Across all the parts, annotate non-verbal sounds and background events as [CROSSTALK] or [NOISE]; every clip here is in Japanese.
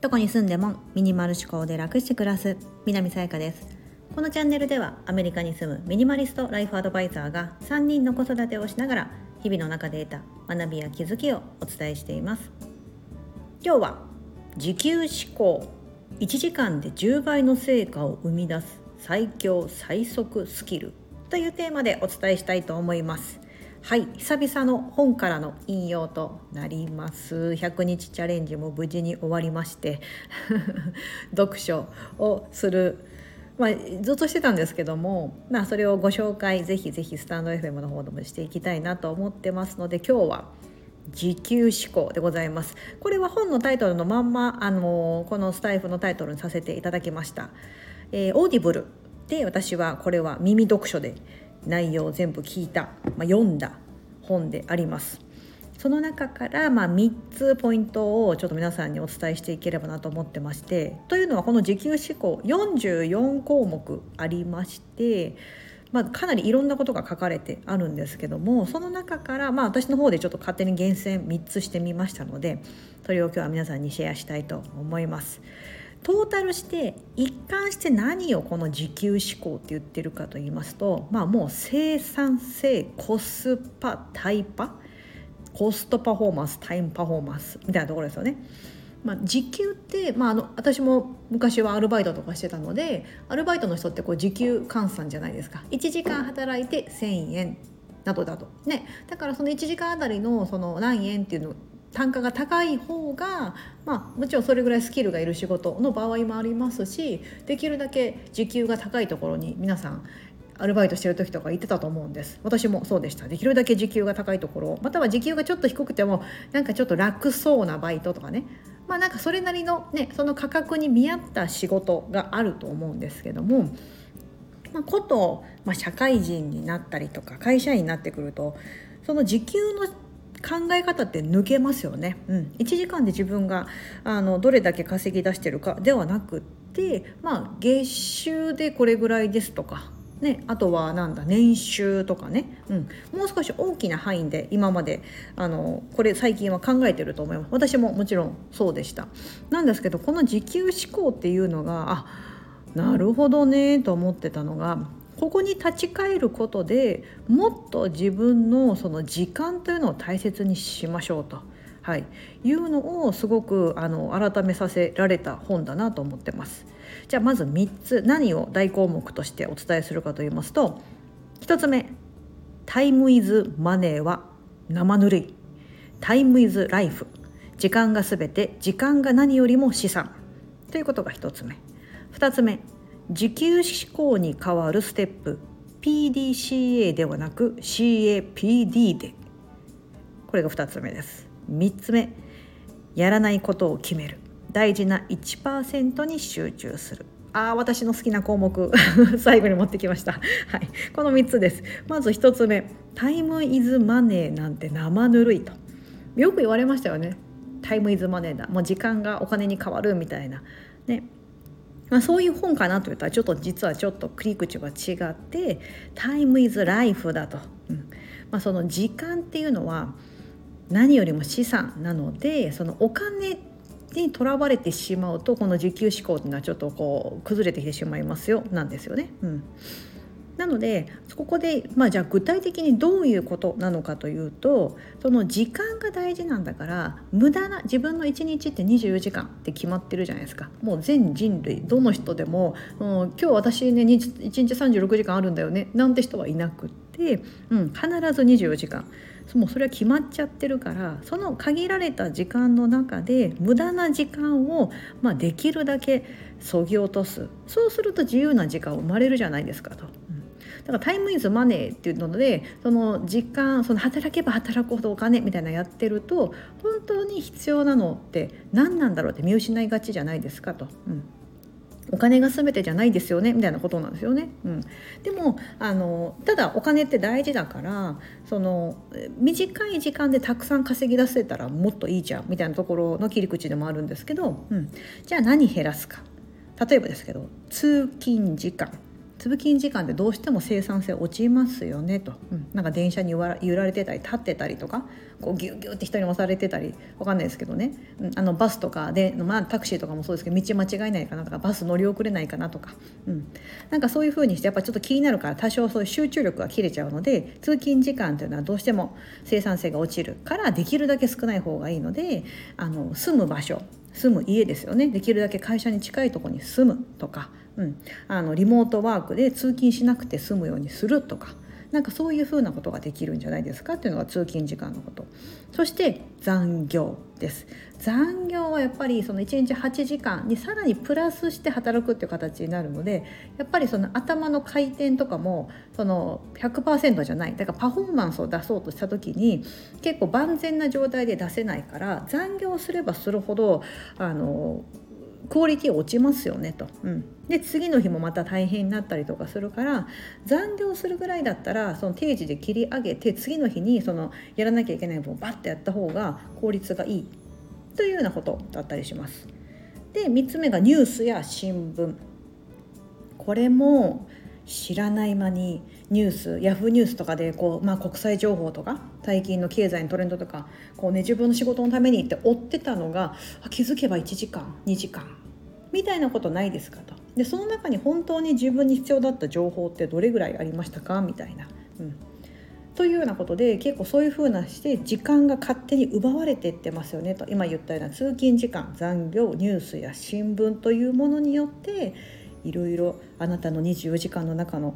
どこに住んでもミニマル思考で楽して暮らす南さやかです。このチャンネルではアメリカに住むミニマリストライフアドバイザーが3人の子育てをしながら日々の中で得た学びや気づきをお伝えしています。今日は自給思考1時間で10倍の成果を生み出す最強最速スキルというテーマでお伝えしたいと思います。はい久々の本からの引用となります。100日チャレンジも無事に終わりまして [LAUGHS] 読書をする。まあ、ずっとしてたんですけども、まあ、それをご紹介ぜひぜひスタンド FM の方でもしていきたいなと思ってますので今日は時給思考でございます。これは本のタイトルのまんまあのこのスタエフのタイトルにさせていただきました、えー、オーディブルで私はこれは耳読書で内容を全部聞いた、まあ、読んだ本でありますその中からまあ3つポイントをちょっと皆さんにお伝えしていければなと思ってましてというのはこの自給思考44項目ありましてまあ、かなりいろんなことが書かれてあるんですけどもその中から、まあ、私の方でちょっと勝手に厳選3つしてみましたのでそれを今日は皆さんにシェアしたいと思います。トータルして一貫して何をこの自給思考って言ってるかと言いますと、まあ、もう生産性コスパタイパコストパフォーマンスタイムパフォーマンスみたいなところですよね。まあ、時給って、まあ、あの私も昔はアルバイトとかしてたのでアルバイトの人ってこう時給換算じゃないですか。1時間働いて1,000円などだと。ね。だからその1時間あたりのその何円っていうの単価が高い方が、まあ、もちろんそれぐらいスキルがいる仕事の場合もありますしできるだけ時給が高いところに皆さんアルバイトしてる時とか行ってたと思うんです。私もそうでした。できるだけ時給が高いところまたは時給がちょっと低くてもなんかちょっと楽そうなバイトとかね。まあなんかそれなりのねその価格に見合った仕事があると思うんですけどもまあ、こと、まあ、社会人になったりとか会社員になってくるとその時給の考え方って抜けますよね、うん、1時間で自分があのどれだけ稼ぎ出してるかではなくってまあ月収でこれぐらいですとかね、あとはなんだ年収とかね、うん、もう少し大きな範囲で今まであのこれ最近は考えてると思います。私ももちろんそうでした。なんですけどこの時給思考っていうのがあなるほどねと思ってたのがここに立ち返ることでもっと自分のその時間というのを大切にしましょうと、はい、いうのをすごくあの改めさせられた本だなと思ってます。じゃあまず3つ。何を大項目としてお伝えするかと言いますと1つ目「タイムイズマネーは生ぬるい」「タイムイズライフ」「時間がすべて時間が何よりも資産」ということが1つ目。2つ目。時給思考に変わるステップ PDCA ではなく CAPD で。これが2つ目です。3つ目やらないことを決める。大事な1%に集中する。あ私の好きな項目 [LAUGHS] 最後に持ってきました、はい、この3つです。まず1つ目タイムイズマネーなんて生ぬるいと。よく言われましたよね。タイムイズマネーだ。もう時間がお金に変わるみたいな。ね。まあ、そういう本かなと言ったらちょっと実はちょっと切り口が違って「タイムイズライフだと、うん。まあ、その時間っていうのは何よりも資産なのでそのお金にとらわれてしまうとこの自給思考っていうのはちょっとこう崩れてきてしまいますよなんですよね。うん。なのでここで、まあ、じゃあ具体的にどういうことなのかというとその時間が大事なんだから無駄な自分の1日って24時間って決まってるじゃないですか。もう全人類どの人でも、うん、今日私ね1日36時間あるんだよねなんて人はいなくって、うん、必ず24時間。もうそれは決まっちゃってるからその限られた時間の中で無駄な時間を、まあ、できるだけそぎ落とす。そうすると自由な時間生まれるじゃないですかと。だからタイムイズマネーっていうのでその時間その働けば働くほどお金みたいなやってると本当に必要なのって何なんだろうって見失いがちじゃないですかと。うん。お金が全てじゃないですよねみたいなことなんですよね。うん、でもあのただお金って大事だからその短い時間でたくさん稼ぎ出せたらもっといいじゃんみたいなところの切り口でもあるんですけど、うん、じゃあ何減らすか。例えばですけど通勤時間。通勤時間でどうしても生産性落ちますよねと、うん、なんか電車に揺られてたり立ってたりとかこうギュギュって人に押されてたりわかんないですけどね、うん、あのバスとかで、まあ、タクシーとかもそうですけど道間違えないかなとかバス乗り遅れないかなとか、うん、なんかそういうふうにしてやっぱちょっと気になるから多少そういう集中力が切れちゃうので通勤時間というのはどうしても生産性が落ちるからできるだけ少ない方がいいのであの住む場所住む家ですよね。できるだけ会社に近いとこに住むとか、うん、あのリモートワークで通勤しなくて済むようにするとかなんかそういうふうなことができるんじゃないですかっていうのが通勤時間のこと。そして残業です。残業はやっぱりその1日8時間にさらにプラスして働くっていう形になるのでやっぱりその頭の回転とかもその100%じゃない。だからパフォーマンスを出そうとした時に結構万全な状態で出せないから残業すればするほどあのクオリティ落ちますよねと、うん、で次の日もまた大変になったりとかするから残業するぐらいだったらその定時で切り上げて次の日にそのやらなきゃいけない分をバッてやった方が効率がいい。というようなことだったりします。で3つ目がニュースや新聞。これも知らない間にニュースヤフーニュースとかでこう、まあ、国際情報とか最近の経済のトレンドとかこう、ね、自分の仕事のためにって追ってたのが気づけば1時間2時間みたいなことないですかと。でその中に本当に自分に必要だった情報ってどれぐらいありましたか？みたいな。うん。というようなことで結構そういうふうなして時間が勝手に奪われていってますよねと。今言ったような通勤時間残業ニュースや新聞というものによっていろいろあなたの24時間の中の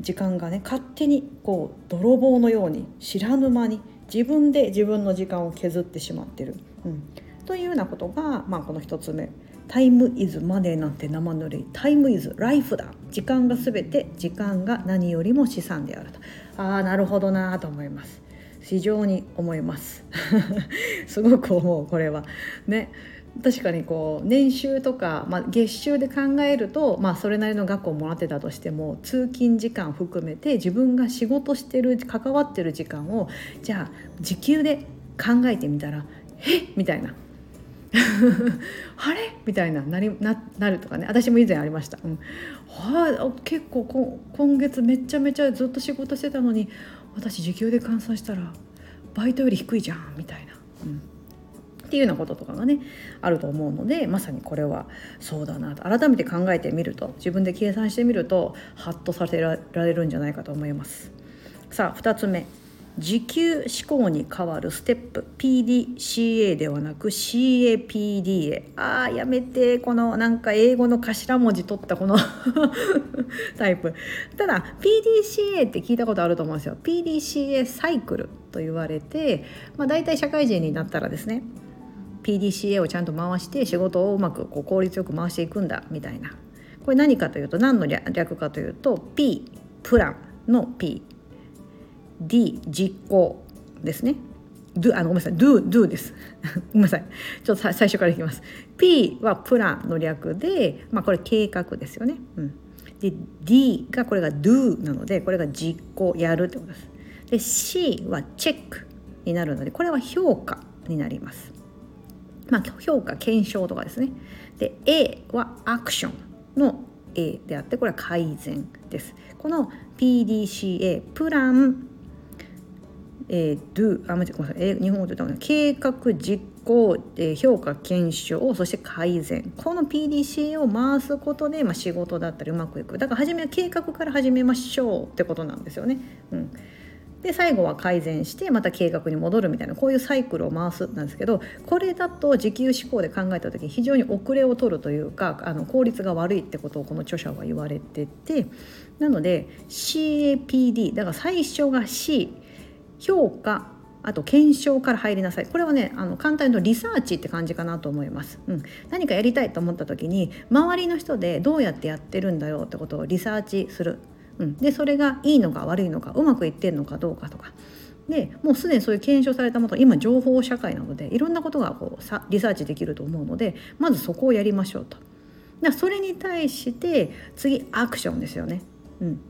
時間がね勝手にこう泥棒のように知らぬ間に自分で自分の時間を削ってしまってる、うん、というようなことが、まあ、この1つ目「タイムイズマネー」なんて生ぬるい「タイムイズライフだ」時間が全て時間が何よりも資産であると。ああなるほどなと思います。非常に思います。[LAUGHS] すごく思うこれは。ね。確かにこう年収とか、まあ、月収で考えると、まあ、それなりの額をもらってたとしても通勤時間含めて自分が仕事してる関わってる時間をじゃあ時給で考えてみたら「え？みたいな。[LAUGHS] あれ？みたいななりななるとかね。私も以前ありました、うん、はあ結構こ今月めちゃめちゃずっと仕事してたのに私時給で換算したらバイトより低いじゃん。みたいな。うん。っていうようなこととかがねあると思うのでまさにこれはそうだなと。改めて考えてみると自分で計算してみるとハッとさせられるんじゃないかと思います。さあ2つ目。時給思考に変わるステップ。PDCA ではなく CAPDA あーやめて。このなんか英語の頭文字取ったこの [LAUGHS] タイプ。ただ PDCA って聞いたことあると思うんですよ。PDCA サイクルと言われて、まあ、大体社会人になったらですね PDCA をちゃんと回して仕事をうまくこう効率よく回していくんだみたいな。これ何かというと何の略かというと P プランの P D 実行ですね。Do あのごめんなさい。Do do です。[LAUGHS] ごめんなさい。ちょっと最初からいきます。P はプランの略でまあこれ計画ですよね、うん、で D がこれが do なのでこれが実行やるってことです。で C はチェックになるのでこれは評価になります。まあ評価検証とかですね。で A はアクション。の A であってこれは改善です。この PDCA プランえー、do あ間違えません、え日本語で言った計画実行、えー、評価検証そして改善。この PDCA を回すことで、まあ、仕事だったりうまくいく。だから初めは計画から始めましょうってことなんですよね。うん。で最後は改善してまた計画に戻るみたいなこういうサイクルを回すなんですけどこれだと時給思考で考えた時非常に遅れを取るというかあの効率が悪いってことをこの著者は言われててなので CAPD だから最初が C 評価あと検証から入りなさい。これはねあの簡単にリサーチって感じかなと思います、うん、何かやりたいと思った時に周りの人でどうやってやってるんだよってことをリサーチする、うん、でそれがいいのか悪いのかうまくいってんのかどうかとか。でもうすでにそういう検証されたもの今情報社会なのでいろんなことがこうさリサーチできると思うのでまずそこをやりましょうと。だそれに対して次アクションですよね。うん、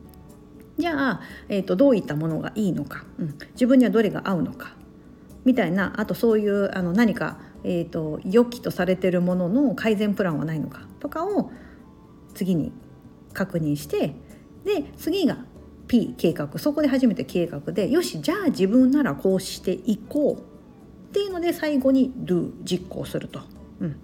じゃあ、えーと、どういったものがいいのか、うん、自分にはどれが合うのか。みたいなあとそういうあの何か、えーと、良きとされてるものの改善プランはないのかとかを次に確認してで次が P 計画。そこで初めて計画でよしじゃあ自分ならこうしていこう。っていうので最後に Do 実行すると。うん、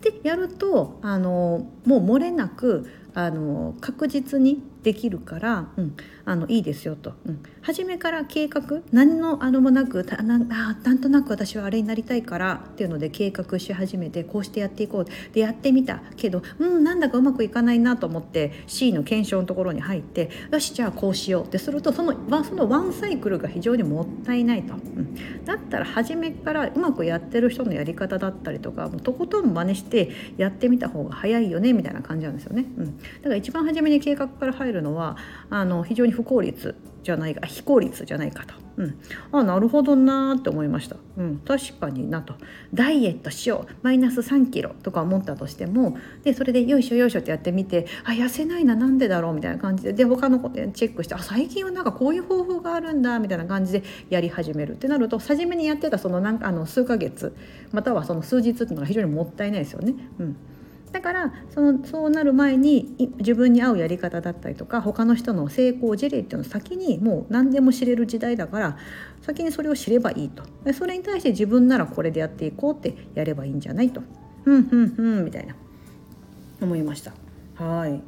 でやるとあのもう漏れなくあの確実にできるから、うん、あのいいですよと、うん、初めから計画何のあのもなくななんとなく私はあれになりたいからっていうので計画し始めてこうしてやっていこう。でやってみた。けどうんなんだかうまくいかないなと思って C の検証のところに入ってよしじゃあこうしよう。ってするとそのそのワンサイクルが非常にもったいないと、うん、だったら初めからうまくやってる人のやり方だったりとかもうとことん真似してやってみた方が早いよねみたいな感じなんですよね。うん、だから一番初めに計画から入るのはあの非常に不効率じゃないか非効率じゃないかと、うん、あなるほどなって思いました、うん、確かになと。ダイエットしよう。マイナス3キロとか思ったとしてもでそれでよいしょよいしょってやってみてあ痩せないななんでだろうみたいな感じで。で他のことチェックしてあ最近はなんかこういう方法があるんだみたいな感じでやり始めるってなると初めにやってたそのなんかあの数ヶ月またはその数日っていうのが非常にもったいないですよね。うん。だからそのそうなる前に自分に合うやり方だったりとか他の人の成功事例っていうのを先にもう何でも知れる時代だから先にそれを知ればいいと。それに対して自分ならこれでやっていこうってやればいいんじゃないと。ふんふんふんみたいな。思いました。はい。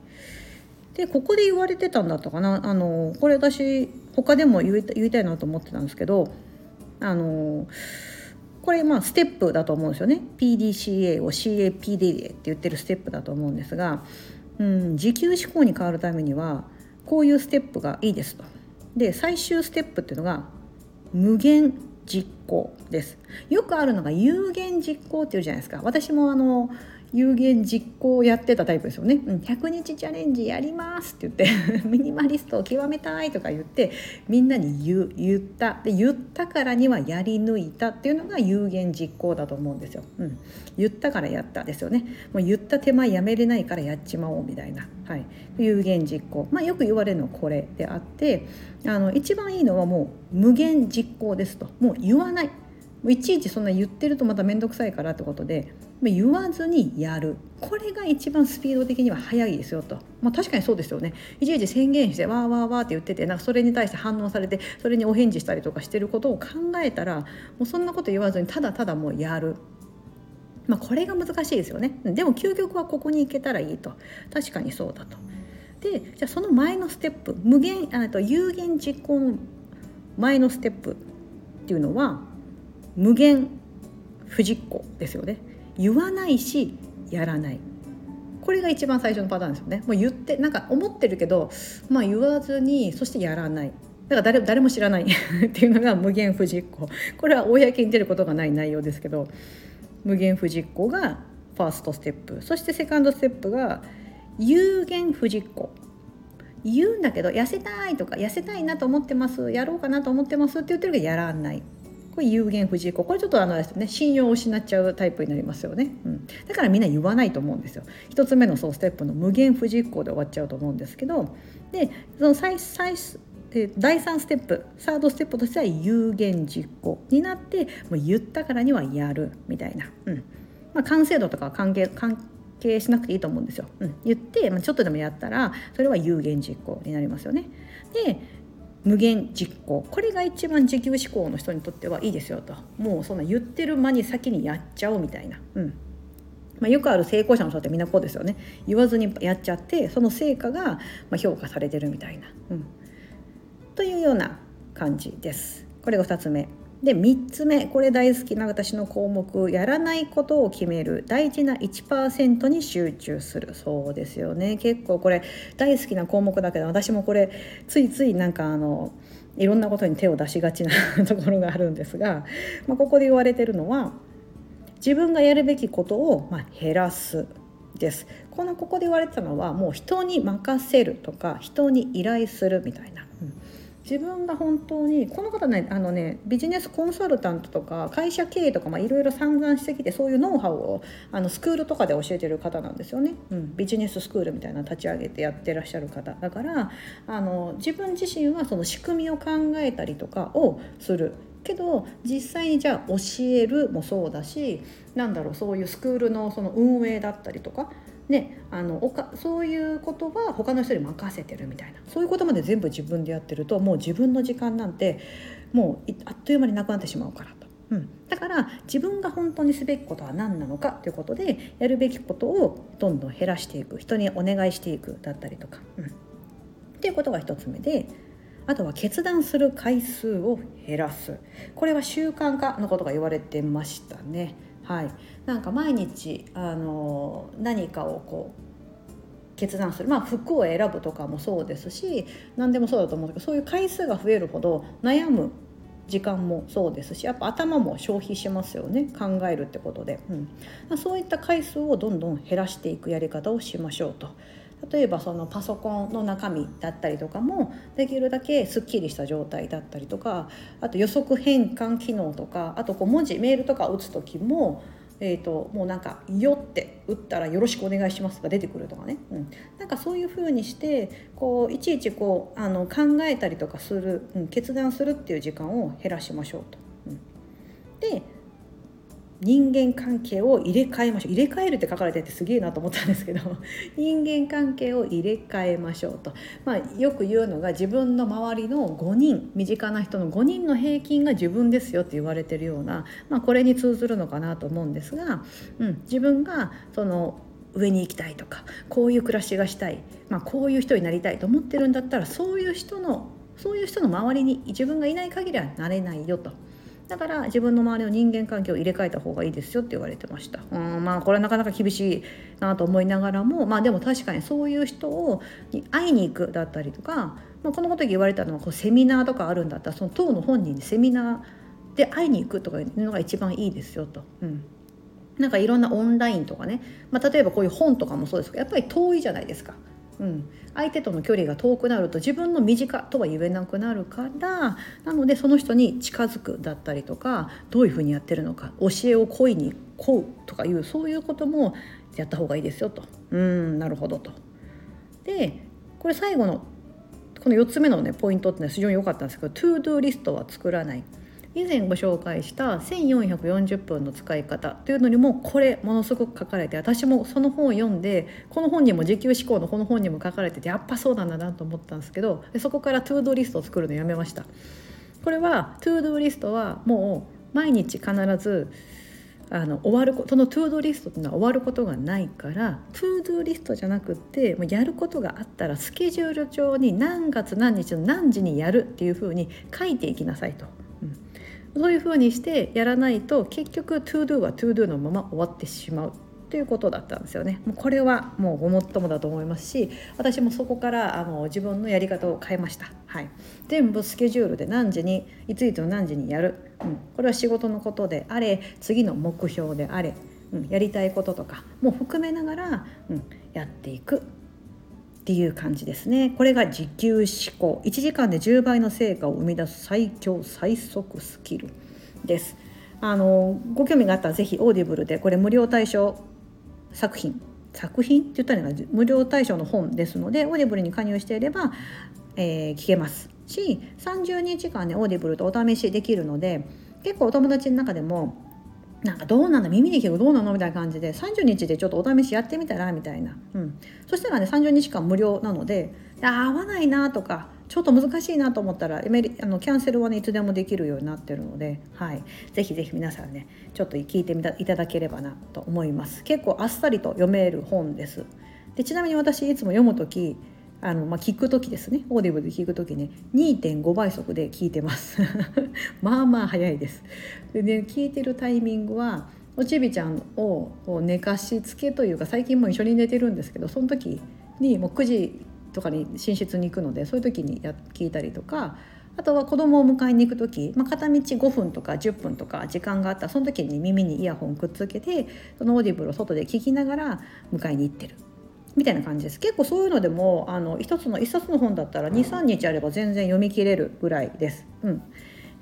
でここで言われてたんだったかな。あのこれ私他でも言い言いたいなと思ってたんですけどあのこれまあステップだと思うんですよね。PDCA を CAPDA って言ってるステップだと思うんですが、うん、時給志向に変わるためにはこういうステップがいいですと。で最終ステップっていうのが無限実行です。よくあるのが有限実行っていうじゃないですか。私もあの有言実行やってたタイプですよね、うん、100日チャレンジやりますって言って [LAUGHS] ミニマリストを極めたいとか言ってみんなに言言った。で言ったからにはやり抜いたっていうのが有言実行だと思うんですよ、うん、言ったからやったですよね。もう言った手前やめれないからやっちまおうみたいな、はい、有言実行。まあよく言われるのはこれであってあの一番いいのはもう無限実行ですと。もう言わない。いちいちそんな言ってるとまた面倒くさいからってことで言わずにやるこれが一番スピード的には速いですよと、まあ、確かにそうですよねいちいち宣言してわーわーわーって言っててなんかそれに対して反応されてそれにお返事したりとかしてることを考えたらもうそんなこと言わずにただただもうやる。まあ、これが難しいですよねでも究極はここに行けたらいいと確かにそうだと。でじゃあその前のステップ無限あと有限実行の前のステップっていうのは無限不実行ですよね。言わないしやらない。これが一番最初のパターンですよね。もう言ってなんか思ってるけどまあ言わずにそしてやらない。だから誰誰も知らない。[LAUGHS] っていうのが無限不実行。これは公に出ることがない内容ですけど無限不実行がファーストステップ。そしてセカンドステップが有限不実行。言うんだけど痩せたいとか痩せたいなと思ってます。やろうかなと思ってますって言ってるけどやらない。これ有限不二行これちょっとあのですね。信用を失っちゃうタイプになりますよね、うん、だからみんな言わないと思うんですよ。一つ目のそうステップの無限不実行で終わっちゃうと思うんですけど。でその最最第3ステップサードステップとしては有限実行になってもう言ったからにはやるみたいな、うん。まあ、完成度とかは関係関係しなくていいと思うんですよ、うん、言って、まあ、ちょっとでもやったらそれは有限実行になりますよね。で無限実行。これが一番自給志向の人にとってはいいですよと。もうそんな言ってる間に先にやっちゃおうみたいな、うん。まあ、よくある成功者の人ってみんなこうですよね。言わずにやっちゃってその成果が評価されてるみたいな、うん、というような感じです。これが2つ目。で3つ目これ大好きな私の項目やらないことを決める大事な1%に集中するそうですよね結構これ大好きな項目だけど私もこれついついなんかあのいろんなことに手を出しがちなところがあるんですが、まあ、ここで言われてるのは自分がやるべきことをま減らすです。このここで言われてたのはもう人に任せるとか人に依頼するみたいな。自分が本当にこの方ねあのねビジネスコンサルタントとか会社経営とかいろいろ散々してきてそういうノウハウをあのスクールとかで教えてる方なんですよね、うん、ビジネススクールみたいな立ち上げてやってらっしゃる方。だからあの自分自身はその仕組みを考えたりとかをする。けど実際にじゃあ教えるもそうだしなんだろうそういうスクールのその運営だったりとかね、あのおかそういうことは他の人に任せてるみたいな。そういうことまで全部自分でやってるともう自分の時間なんてもうあっという間になくなってしまうからと。うん、だから自分が本当にすべきことは何なのかということでやるべきことをどんどん減らしていく。人にお願いしていくだったりとか、うん、っていうことが1つ目であとは決断する回数を減らす。これは習慣化のことが言われてましたね。はい、なんか毎日あの何かをこう決断する。まあ服を選ぶとかもそうですし何でもそうだと思うんだけどそういう回数が増えるほど悩む時間もそうですしやっぱ頭も消費しますよね。考えるってことで、うん、そういった回数をどんどん減らしていくやり方をしましょうと。例えばそのパソコンの中身だったりとかもできるだけすっきりした状態だったりとかあと予測変換機能とかあとこう文字メールとか打つ時もえーと、もうなんか「よ」って打ったら「よろしくお願いします」が出てくるとかね、うん、なんかそういうふうにしてこういちいちこうあの考えたりとかする、うん、決断するっていう時間を減らしましょうと。うん、で人間関係を入れ替えましょう入れ替えるって書かれててすげえなと思ったんですけど [LAUGHS] 人間関係を入れ替えましょうと、まあ、よく言うのが自分の周りの5人身近な人の5人の平均が自分ですよって言われてるような、まあ、これに通ずるのかなと思うんですが、うん、自分がその上に行きたいとかこういう暮らしがしたい、まあ、こういう人になりたいと思ってるんだったらそういう人のそういう人の周りに自分がいない限りはなれないよと。だから自分の周りの人間関係を入れ替えた方がいいですよって言われてましたうんまあこれはなかなか厳しいなと思いながらもまあでも確かにそういう人をに会いに行くだったりとか、まあ、このこと言われたのはこうセミナーとかあるんだったらその党の本人にセミナーで会いに行くとかいうのが一番いいですよと。うんなんかいろんなオンラインとかね、まあ、例えばこういう本とかもそうですけどやっぱり遠いじゃないですか。うん、相手との距離が遠くなると自分の身近とは言えなくなるからなのでその人に近づくだったりとかどういうふうにやってるのか教えを恋に請うとかいうそういうこともやった方がいいですよとうんなるほどと。でこれ最後のこの4つ目のねポイントってのは非常に良かったんですけど to do リストは作らない。以前ご紹介した1440分の使い方というのにもこれものすごく書かれて私もその本を読んでこの本にも時給思考のこの本にも書かれててやっぱそうなんだなと思ったんですけどそこから to do リストを作るのやめましたこれは to do リストはもう毎日必ずあの終わるその to do リストっていうのは終わることがないから to do リストじゃなくってもうやることがあったらスケジュール帳に何月何日の何時にやるっていうふうに書いていきなさいと。そういうふうにしてやらないと結局 to do は to do のまま終わってしまう。ということだったんですよね。もうこれはもうごもっともだと思いますし私もそこからあの自分のやり方を変えました。はい、全部スケジュールで何時にいついつの何時にやる、うん、これは仕事のことであれ次の目標であれ、うん、やりたいこととかも含めながら、うん、やっていく。っていう感じですね。これが時給思考1時間で10倍の成果を生み出す最強最速スキルです。あのご興味があったら是非オーディブルでこれ無料対象作品。作品って言ったら無料対象の本ですのでオーディブルに加入していれば、えー、聞けますし30日間ねオーディブルとお試しできるので結構お友達の中でもなんかどうなんだ耳で聞くどうなの？みたいな感じで30日でちょっとお試しやってみたらみたいな、うん、そしたらね30日間無料なので合わないなとかちょっと難しいなと思ったらエメリあのキャンセルはねいつでもできるようになってるので、はい、ぜひぜひ皆さんねちょっと聞いてみたいただければなと思います。結構あっさりと読める本です。でちなみに私いつも読む時あの、まあ、聞く時ですね。オーディブルで聞く時ね。2.5倍速で聞いてます。[LAUGHS] まあまあ早いです。でね聞いてるタイミングはおちびちゃんを寝かしつけというか最近も一緒に寝てるんですけどその時にもう9時とかに寝室に行くのでそういう時にや聞いたりとかあとは子供を迎えに行く時、まあ、片道5分とか10分とか時間があったらその時に耳にイヤホンくっつけてそのオーディブルを外で聞きながら迎えに行ってる。みたいな感じです。結構そういうのでもあの一つの一冊の本だったら23日あれば全然読み切れるぐらいです。うん。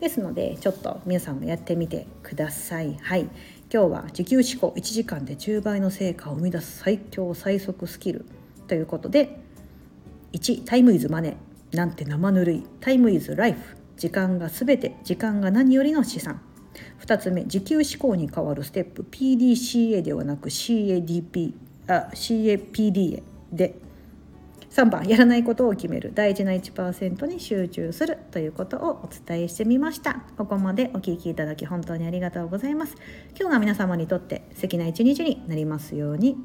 ですのでちょっと皆さんもやってみてください。はい。今日は時給思考1時間で10倍の成果を生み出す最強最速スキル。ということで1 Time is money。なんて生ぬるい。 Time is life。時間が全て時間が何よりの資産。2つ目時給思考に変わるステップ。PDCA ではなく CADP あ CAPD で3番やらないことを決める。大事な1%に集中する。ということをお伝えしてみました。ここまでお聴きいただき本当にありがとうございます。今日が皆様にとって素敵な一日になりますように。